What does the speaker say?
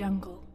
jungle.